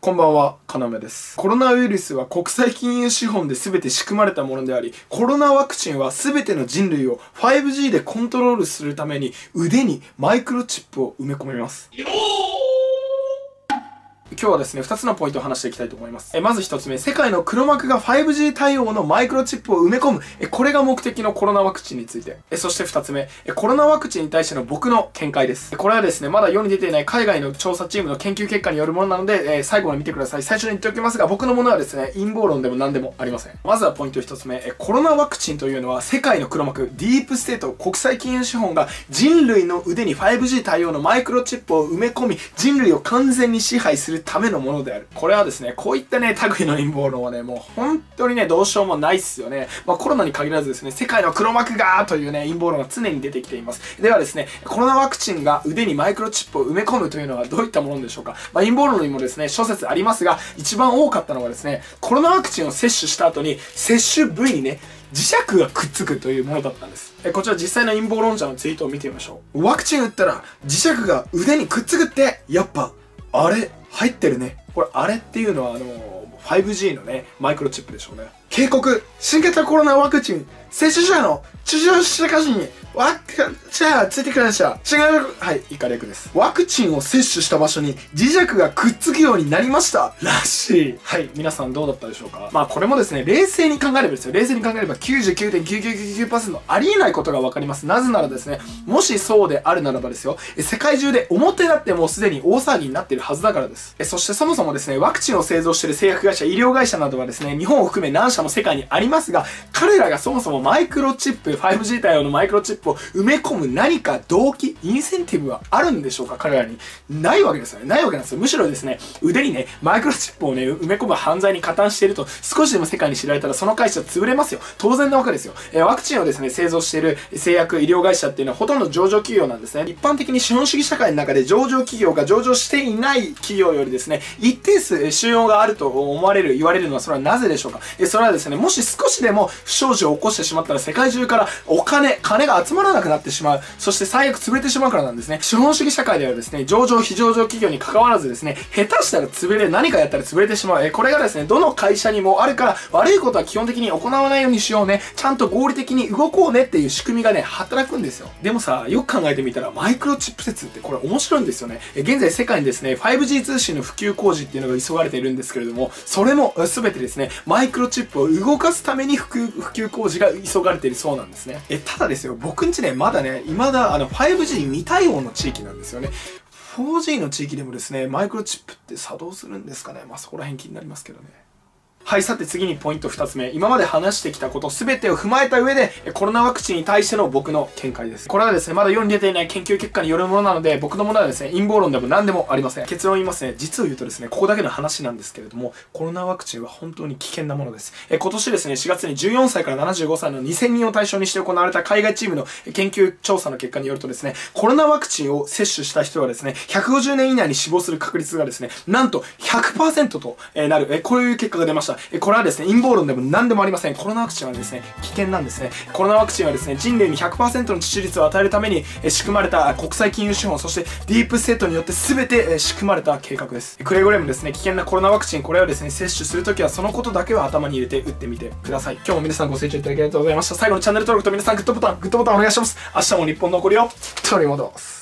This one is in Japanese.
こんばんは、かなめです。コロナウイルスは国際金融資本で全て仕組まれたものであり、コロナワクチンは全ての人類を 5G でコントロールするために腕にマイクロチップを埋め込みます。今日はですね、2つのポイントを話していきたいと思います。えまず1つ目、世界の黒幕が 5G 対応のマイクロチップを埋め込む。えこれが目的のコロナワクチンについて。えそして2つ目、えコロナワクチンに対しての僕の見解です。これはですね、まだ世に出ていない海外の調査チームの研究結果によるものなので、え最後まで見てください。最初に言っておきますが、僕のものはですね、陰謀論でも何でもありません。まずはポイント1つ目、えコロナワクチンというのは世界の黒幕、ディープステート、国際金融資本が人類の腕に 5G 対応のマイクロチップを埋め込み、人類を完全に支配するためのものである。これはですね、こういったね、類の陰謀論はね、もう本当にね、どうしようもないっすよね。まあコロナに限らずですね、世界の黒幕がというね、陰謀論が常に出てきています。ではですね、コロナワクチンが腕にマイクロチップを埋め込むというのはどういったものでしょうか。まあ陰謀論にもですね、諸説ありますが、一番多かったのはですね、コロナワクチンを接種した後に、接種部位にね、磁石がくっつくというものだったんです。え、こちら実際の陰謀論者のツイートを見てみましょう。ワクチン打ったら磁石が腕にくっつくって、やっぱ、あれ、入ってるね。これ、あれっていうのは、あのー、5G のね、マイクロチップでしょうね。警告新型コロナワクチン接種者の治療者歌詞にワクチンついてくれました。違う、はい、以下略です。ワクチンを接種した場所に磁石がくっつくようになりました。らしい。はい、皆さんどうだったでしょうか？まあこれもですね、冷静に考えればですよ。冷静に考えれば99.9999%ありえないことがわかります。なぜならですね、もしそうであるならばですよ、世界中で表だってもうすでに大騒ぎになっているはずだからです。そしてそもそもですね、ワクチンを製造している製薬会社、医療会社などはですね、日本を含め何社も世界にありますが、彼らがそもそもマイクロチップ、5G 対応のマイクロチップを埋め込む何か動機、インセンティブはあるんでしょうか彼らに。ないわけですよね。ないわけなんですよ。むしろですね、腕にね、マイクロチップをね、埋め込む犯罪に加担していると、少しでも世界に知られたらその会社潰れますよ。当然なわけですよ。えー、ワクチンをですね、製造している製薬、医療会社っていうのはほとんど上場企業なんですね。一般的に資本主義社会の中で上場企業が上場していない企業よりですね、一定数収容があると思われる、言われるのはそれはなぜでしょうか？えそれはですね、もし少しでも不祥事を起こしてしまったら世界中からお金、金が集まらなくなってしまう。そして最悪潰れてしまうからなんですね。資本主義社会ではですね、上場、非上場企業に関わらずですね、下手したら潰れ、何かやったら潰れてしまう。えこれがですね、どの会社にもあるから、悪いことは基本的に行わないようにしようね。ちゃんと合理的に動こうねっていう仕組みがね、働くんですよ。でもさ、よく考えてみたら、マイクロチップ説ってこれ面白いんですよね。え現在世界にですね、5G 通信の普及工事っていうのが急がれているんですけれども、それも全てですね、マイクロチップを動かすために普及、工事が急がれてるそうなんですね。え、ただですよ、僕んちね、まだね、未だ、あの、5G 未対応の地域なんですよね。4G の地域でもですね、マイクロチップって作動するんですかねまあそこら辺気になりますけどね。はい、さて次にポイント2つ目。今まで話してきたこと全てを踏まえた上で、コロナワクチンに対しての僕の見解です。これはですね、まだ世に出ていない研究結果によるものなので、僕のものはですね、陰謀論でも何でもありません。結論言いますね、実を言うとですね、ここだけの話なんですけれども、コロナワクチンは本当に危険なものです。え今年ですね、4月に14歳から75歳の2000人を対象にして行われた海外チームの研究調査の結果によるとですね、コロナワクチンを接種した人はですね、150年以内に死亡する確率がですね、なんと100%となる、えこういう結果が出ました。えこれはですね、陰謀論でも何でもありません。コロナワクチンはですね、危険なんですね。コロナワクチンはですね、人類に100%の致死率を与えるために、仕組まれた国際金融資本、そしてディープステートによって全て、仕組まれた計画です。くれぐれもですね、危険なコロナワクチン、これをですね、接種するときはそのことだけは頭に入れて打ってみてください。今日も皆さんご清聴いただきありがとうございました。最後のチャンネル登録と皆さんグッドボタン、グッドボタンお願いします。明日も日本の残りを取り戻す。